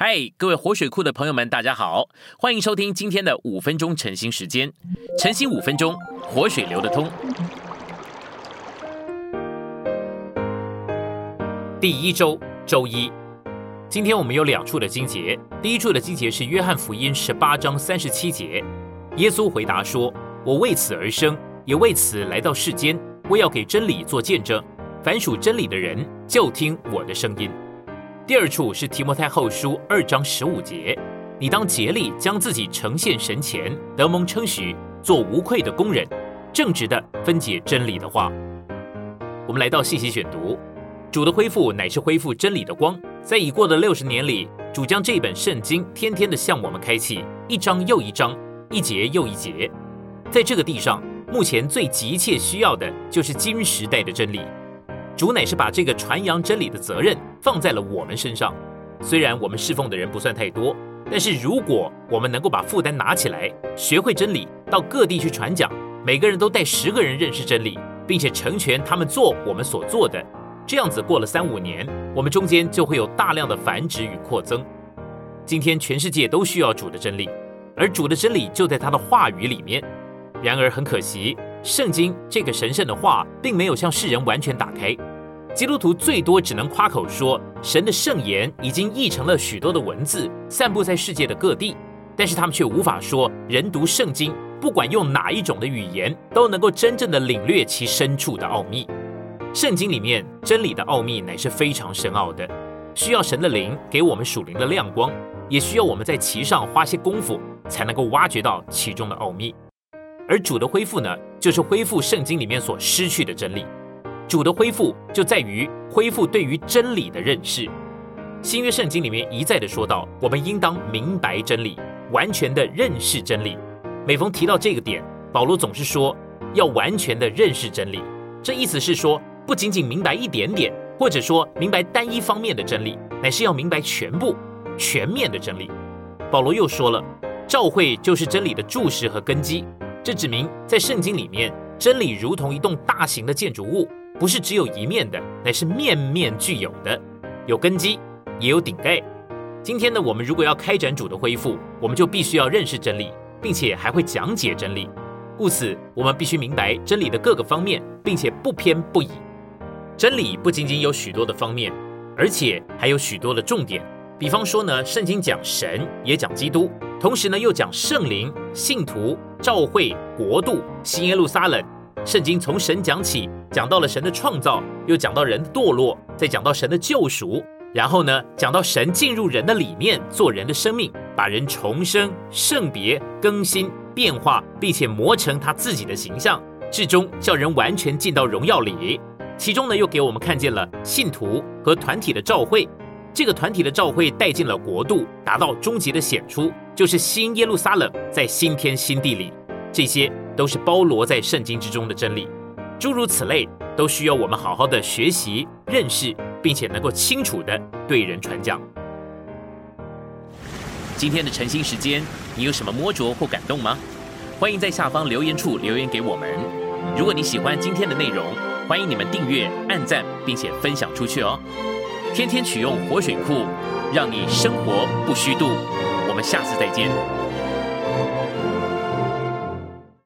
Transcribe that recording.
嗨，各位活水库的朋友们，大家好，欢迎收听今天的五分钟晨兴时间。晨兴五分钟，活水流得通。第一周周一，今天我们有两处的经节。第一处的经节是约翰福音十八章三十七节，耶稣回答说：“我为此而生，也为此来到世间，为要给真理做见证。凡属真理的人，就听我的声音。”第二处是提摩太后书二章十五节，你当竭力将自己呈现神前，得蒙称许，做无愧的工人，正直的分解真理的话。我们来到信息选读，主的恢复乃是恢复真理的光。在已过的六十年里，主将这本圣经天天的向我们开启，一章又一章，一节又一节。在这个地上，目前最急切需要的就是今时代的真理。主乃是把这个传扬真理的责任放在了我们身上。虽然我们侍奉的人不算太多，但是如果我们能够把负担拿起来，学会真理，到各地去传讲，每个人都带十个人认识真理，并且成全他们做我们所做的，这样子过了三五年，我们中间就会有大量的繁殖与扩增。今天全世界都需要主的真理，而主的真理就在他的话语里面。然而很可惜，圣经这个神圣的话，并没有向世人完全打开。基督徒最多只能夸口说，神的圣言已经译成了许多的文字，散布在世界的各地，但是他们却无法说，人读圣经，不管用哪一种的语言，都能够真正的领略其深处的奥秘。圣经里面真理的奥秘乃是非常深奥的，需要神的灵给我们属灵的亮光，也需要我们在其上花些功夫，才能够挖掘到其中的奥秘。而主的恢复呢，就是恢复圣经里面所失去的真理。主的恢复就在于恢复对于真理的认识。新约圣经里面一再的说到，我们应当明白真理，完全的认识真理。每逢提到这个点，保罗总是说要完全的认识真理。这意思是说，不仅仅明白一点点，或者说明白单一方面的真理，乃是要明白全部、全面的真理。保罗又说了，教会就是真理的柱石和根基。这指明在圣经里面，真理如同一栋大型的建筑物。不是只有一面的，乃是面面俱有的，有根基，也有顶盖。今天呢，我们如果要开展主的恢复，我们就必须要认识真理，并且还会讲解真理。故此，我们必须明白真理的各个方面，并且不偏不倚。真理不仅仅有许多的方面，而且还有许多的重点。比方说呢，圣经讲神，也讲基督，同时呢又讲圣灵、信徒、教会、国度、新耶路撒冷。圣经从神讲起，讲到了神的创造，又讲到人的堕落，再讲到神的救赎，然后呢，讲到神进入人的里面，做人的生命，把人重生、圣别、更新、变化，并且磨成他自己的形象，至终叫人完全进到荣耀里。其中呢，又给我们看见了信徒和团体的召会，这个团体的召会带进了国度，达到终极的显出，就是新耶路撒冷在新天新地里，这些。都是包罗在圣经之中的真理，诸如此类，都需要我们好好的学习、认识，并且能够清楚的对人传讲。今天的晨兴时间，你有什么摸着或感动吗？欢迎在下方留言处留言给我们。如果你喜欢今天的内容，欢迎你们订阅、按赞，并且分享出去哦。天天取用活水库，让你生活不虚度。我们下次再见。